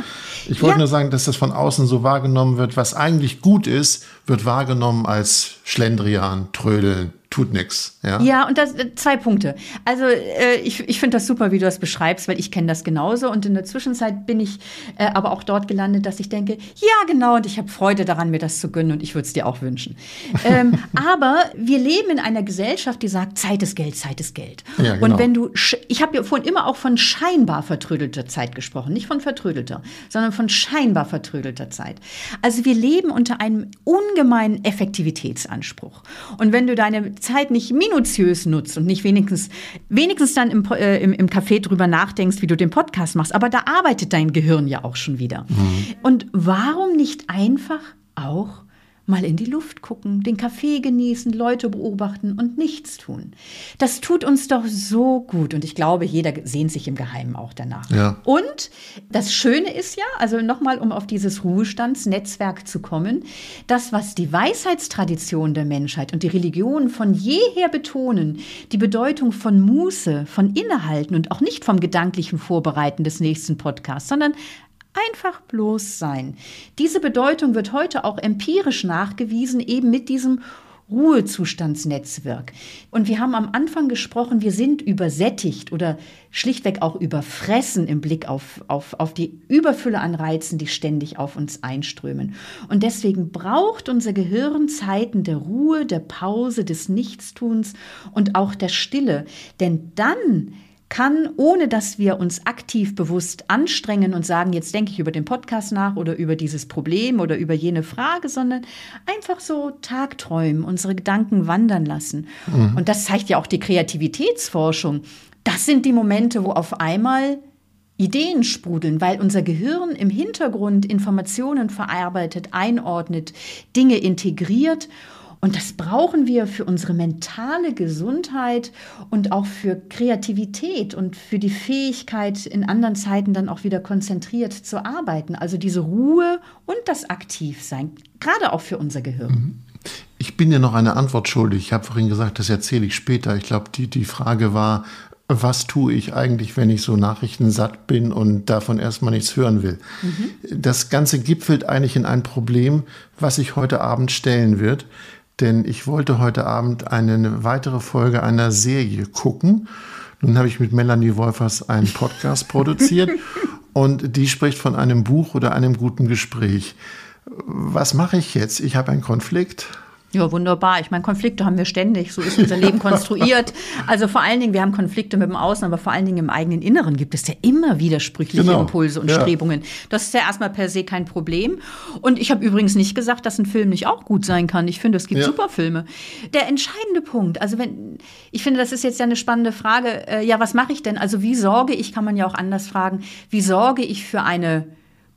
ich wollte ja. nur sagen, dass das von außen so wahrgenommen wird, was eigentlich gut ist, wird wahrgenommen als Schlendrian, Trödeln, tut nichts. Ja? ja, und das zwei Punkte. Also äh, ich, ich finde das super, wie du das beschreibst, weil ich kenne das genauso. Und in der Zwischenzeit bin ich äh, aber auch dort gelandet, dass ich denke, ja, genau, und ich habe Freude daran, mir das zu gönnen und ich würde es dir auch wünschen. ähm, aber wir leben in einer Gesellschaft, die sagt, Zeit ist Geld, Zeit ist Geld. Ja, genau. Und wenn du, ich habe ja vorhin immer auch von scheinbar vertrödelter Zeit gesprochen, nicht von vertrödelter, sondern von scheinbar vertrödelter Zeit. Also wir leben unter einem ungemeinen Effektivitätsanspruch. Und wenn du deine Zeit nicht minutiös nutzt und nicht wenigstens, wenigstens dann im, äh, im, im Café drüber nachdenkst, wie du den Podcast machst, aber da arbeitet dein Gehirn ja auch schon wieder. Mhm. Und warum nicht einfach auch mal in die Luft gucken, den Kaffee genießen, Leute beobachten und nichts tun. Das tut uns doch so gut und ich glaube, jeder sehnt sich im Geheimen auch danach. Ja. Und das Schöne ist ja, also nochmal, um auf dieses Ruhestandsnetzwerk zu kommen, das, was die Weisheitstradition der Menschheit und die Religion von jeher betonen, die Bedeutung von Muße, von Innehalten und auch nicht vom gedanklichen Vorbereiten des nächsten Podcasts, sondern Einfach bloß sein. Diese Bedeutung wird heute auch empirisch nachgewiesen, eben mit diesem Ruhezustandsnetzwerk. Und wir haben am Anfang gesprochen, wir sind übersättigt oder schlichtweg auch überfressen im Blick auf, auf, auf die Überfülle an Reizen, die ständig auf uns einströmen. Und deswegen braucht unser Gehirn Zeiten der Ruhe, der Pause, des Nichtstuns und auch der Stille. Denn dann kann, ohne dass wir uns aktiv bewusst anstrengen und sagen, jetzt denke ich über den Podcast nach oder über dieses Problem oder über jene Frage, sondern einfach so tagträumen, unsere Gedanken wandern lassen. Mhm. Und das zeigt ja auch die Kreativitätsforschung. Das sind die Momente, wo auf einmal Ideen sprudeln, weil unser Gehirn im Hintergrund Informationen verarbeitet, einordnet, Dinge integriert und das brauchen wir für unsere mentale Gesundheit und auch für Kreativität und für die Fähigkeit, in anderen Zeiten dann auch wieder konzentriert zu arbeiten. Also diese Ruhe und das Aktivsein, gerade auch für unser Gehirn. Mhm. Ich bin dir noch eine Antwort schuldig. Ich habe vorhin gesagt, das erzähle ich später. Ich glaube, die, die Frage war, was tue ich eigentlich, wenn ich so nachrichtensatt bin und davon erstmal nichts hören will? Mhm. Das Ganze gipfelt eigentlich in ein Problem, was sich heute Abend stellen wird denn ich wollte heute Abend eine weitere Folge einer Serie gucken. Nun habe ich mit Melanie Wolfers einen Podcast produziert und die spricht von einem Buch oder einem guten Gespräch. Was mache ich jetzt? Ich habe einen Konflikt ja, wunderbar. Ich meine, Konflikte haben wir ständig. So ist unser Leben konstruiert. Also vor allen Dingen, wir haben Konflikte mit dem Außen, aber vor allen Dingen im eigenen Inneren gibt es ja immer widersprüchliche genau. Impulse und ja. Strebungen. Das ist ja erstmal per se kein Problem. Und ich habe übrigens nicht gesagt, dass ein Film nicht auch gut sein kann. Ich finde, es gibt ja. super Filme. Der entscheidende Punkt, also wenn, ich finde, das ist jetzt ja eine spannende Frage. Äh, ja, was mache ich denn? Also wie sorge ich, kann man ja auch anders fragen, wie sorge ich für eine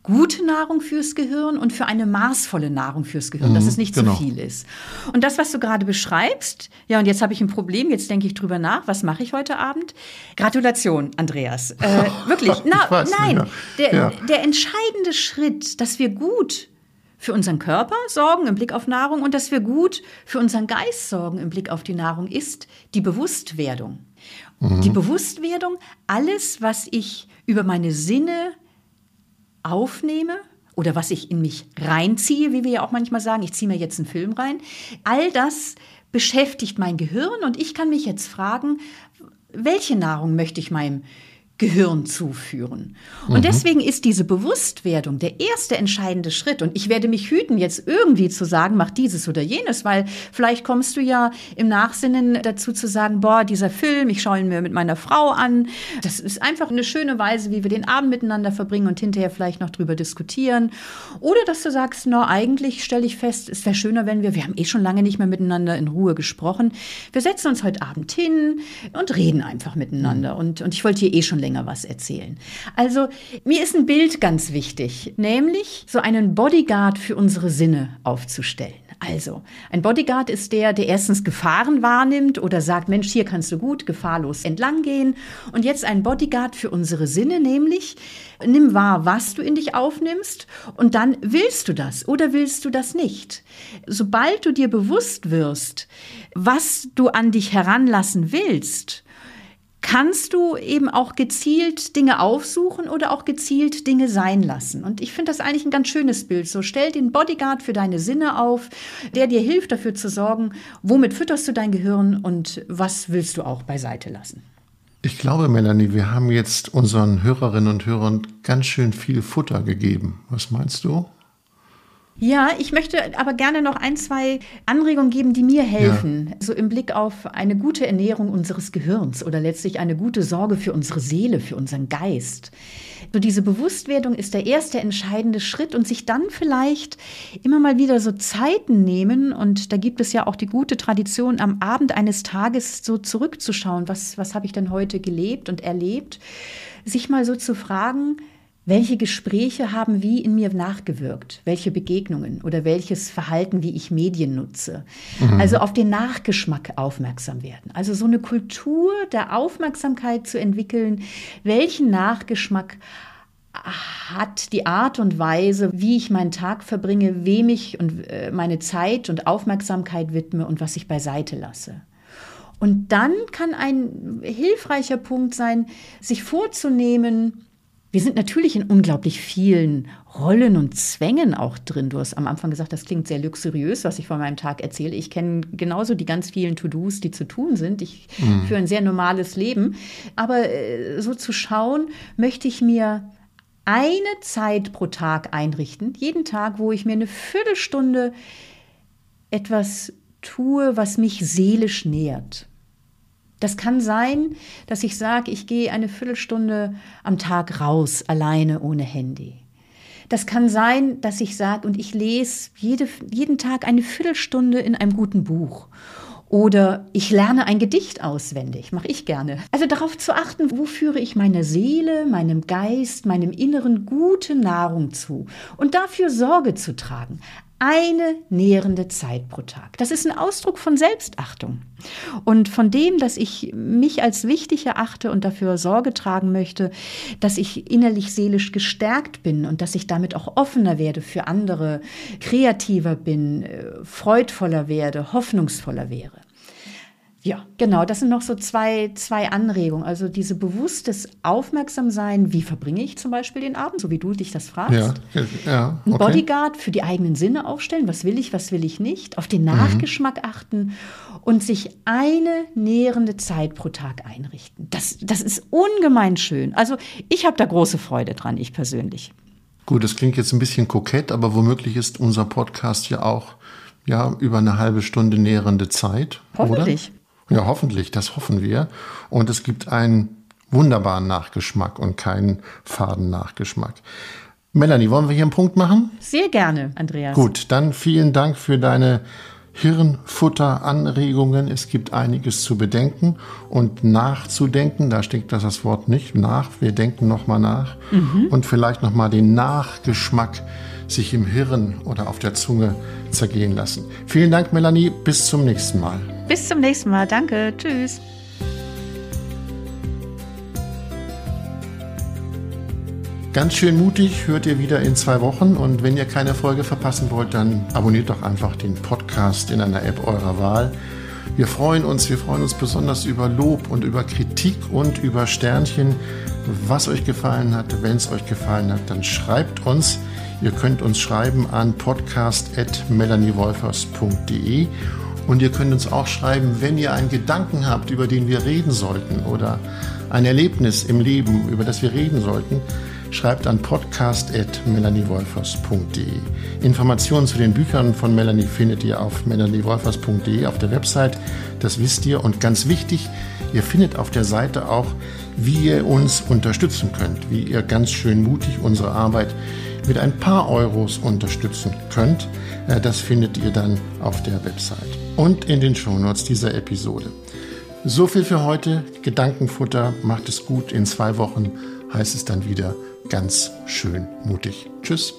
gute Nahrung fürs Gehirn und für eine maßvolle Nahrung fürs Gehirn, mhm, dass es nicht genau. zu viel ist. Und das, was du gerade beschreibst, ja, und jetzt habe ich ein Problem, jetzt denke ich drüber nach, was mache ich heute Abend? Gratulation, Andreas. Äh, wirklich, na, nein, der, ja. der entscheidende Schritt, dass wir gut für unseren Körper sorgen im Blick auf Nahrung und dass wir gut für unseren Geist sorgen im Blick auf die Nahrung, ist die Bewusstwerdung. Mhm. Die Bewusstwerdung, alles, was ich über meine Sinne aufnehme oder was ich in mich reinziehe, wie wir ja auch manchmal sagen, ich ziehe mir jetzt einen Film rein, all das beschäftigt mein Gehirn und ich kann mich jetzt fragen, welche Nahrung möchte ich meinem Gehirn zuführen. Und mhm. deswegen ist diese Bewusstwerdung der erste entscheidende Schritt. Und ich werde mich hüten, jetzt irgendwie zu sagen, mach dieses oder jenes, weil vielleicht kommst du ja im Nachsinnen dazu zu sagen, boah, dieser Film, ich schaue ihn mir mit meiner Frau an. Das ist einfach eine schöne Weise, wie wir den Abend miteinander verbringen und hinterher vielleicht noch drüber diskutieren. Oder dass du sagst, na, eigentlich stelle ich fest, es wäre schöner, wenn wir, wir haben eh schon lange nicht mehr miteinander in Ruhe gesprochen. Wir setzen uns heute Abend hin und reden einfach miteinander. Und, und ich wollte dir eh schon länger länger was erzählen. Also mir ist ein Bild ganz wichtig, nämlich so einen Bodyguard für unsere Sinne aufzustellen. Also, ein Bodyguard ist der, der erstens Gefahren wahrnimmt oder sagt, Mensch, hier kannst du gut gefahrlos entlang gehen. Und jetzt ein Bodyguard für unsere Sinne, nämlich nimm wahr, was du in dich aufnimmst und dann willst du das oder willst du das nicht. Sobald du dir bewusst wirst, was du an dich heranlassen willst, kannst du eben auch gezielt Dinge aufsuchen oder auch gezielt Dinge sein lassen. Und ich finde das eigentlich ein ganz schönes Bild. So stell den Bodyguard für deine Sinne auf, der dir hilft dafür zu sorgen, womit fütterst du dein Gehirn und was willst du auch beiseite lassen. Ich glaube, Melanie, wir haben jetzt unseren Hörerinnen und Hörern ganz schön viel Futter gegeben. Was meinst du? Ja, ich möchte aber gerne noch ein, zwei Anregungen geben, die mir helfen. Ja. So im Blick auf eine gute Ernährung unseres Gehirns oder letztlich eine gute Sorge für unsere Seele, für unseren Geist. So diese Bewusstwerdung ist der erste entscheidende Schritt und sich dann vielleicht immer mal wieder so Zeiten nehmen. Und da gibt es ja auch die gute Tradition, am Abend eines Tages so zurückzuschauen. Was, was habe ich denn heute gelebt und erlebt? Sich mal so zu fragen, welche Gespräche haben wie in mir nachgewirkt, welche Begegnungen oder welches Verhalten, wie ich Medien nutze. Mhm. Also auf den Nachgeschmack aufmerksam werden. Also so eine Kultur der Aufmerksamkeit zu entwickeln, welchen Nachgeschmack hat die Art und Weise, wie ich meinen Tag verbringe, wem ich und äh, meine Zeit und Aufmerksamkeit widme und was ich beiseite lasse. Und dann kann ein hilfreicher Punkt sein, sich vorzunehmen, wir sind natürlich in unglaublich vielen Rollen und Zwängen auch drin. Du hast am Anfang gesagt, das klingt sehr luxuriös, was ich von meinem Tag erzähle. Ich kenne genauso die ganz vielen To-Dos, die zu tun sind. Ich mhm. führe ein sehr normales Leben. Aber äh, so zu schauen, möchte ich mir eine Zeit pro Tag einrichten, jeden Tag, wo ich mir eine Viertelstunde etwas tue, was mich seelisch nährt. Das kann sein, dass ich sage, ich gehe eine Viertelstunde am Tag raus, alleine, ohne Handy. Das kann sein, dass ich sage, und ich lese jede, jeden Tag eine Viertelstunde in einem guten Buch. Oder ich lerne ein Gedicht auswendig, mache ich gerne. Also darauf zu achten, wo führe ich meiner Seele, meinem Geist, meinem Inneren gute Nahrung zu und dafür Sorge zu tragen eine nährende Zeit pro Tag. Das ist ein Ausdruck von Selbstachtung. Und von dem, dass ich mich als wichtig erachte und dafür Sorge tragen möchte, dass ich innerlich seelisch gestärkt bin und dass ich damit auch offener werde für andere, kreativer bin, äh, freudvoller werde, hoffnungsvoller wäre. Ja, genau, das sind noch so zwei, zwei Anregungen. Also diese bewusstes Aufmerksamsein, wie verbringe ich zum Beispiel den Abend, so wie du dich das fragst. Ja, ja, okay. Ein Bodyguard für die eigenen Sinne aufstellen, was will ich, was will ich nicht, auf den. Nachgeschmack mhm. achten und sich eine nährende Zeit pro Tag einrichten. Das, das ist ungemein schön. Also ich habe da große Freude dran, ich persönlich. Gut, das klingt jetzt ein bisschen kokett, aber womöglich ist unser Podcast ja auch ja, über eine halbe Stunde nährende Zeit. Hoffentlich. Oder? Ja, hoffentlich, das hoffen wir. Und es gibt einen wunderbaren Nachgeschmack und keinen faden Nachgeschmack. Melanie, wollen wir hier einen Punkt machen? Sehr gerne, Andreas. Gut, dann vielen Dank für deine Hirnfutteranregungen. Es gibt einiges zu bedenken und nachzudenken. Da steckt das, das Wort nicht nach. Wir denken nochmal nach mhm. und vielleicht nochmal den Nachgeschmack sich im Hirn oder auf der Zunge zergehen lassen. Vielen Dank, Melanie. Bis zum nächsten Mal. Bis zum nächsten Mal. Danke. Tschüss. Ganz schön mutig hört ihr wieder in zwei Wochen und wenn ihr keine Folge verpassen wollt, dann abonniert doch einfach den Podcast in einer App eurer Wahl. Wir freuen uns, wir freuen uns besonders über Lob und über Kritik und über Sternchen. Was euch gefallen hat, wenn es euch gefallen hat, dann schreibt uns. Ihr könnt uns schreiben an podcast.melaniewolfers.de und ihr könnt uns auch schreiben, wenn ihr einen Gedanken habt, über den wir reden sollten oder ein Erlebnis im Leben, über das wir reden sollten, schreibt an podcast.melaniewolfers.de. Informationen zu den Büchern von Melanie findet ihr auf melaniewolfers.de auf der Website. Das wisst ihr. Und ganz wichtig, ihr findet auf der Seite auch, wie ihr uns unterstützen könnt, wie ihr ganz schön mutig unsere Arbeit mit ein paar Euros unterstützen könnt. Äh, das findet ihr dann auf der Website und in den Shownotes dieser Episode. So viel für heute. Gedankenfutter. Macht es gut. In zwei Wochen heißt es dann wieder ganz schön mutig. Tschüss.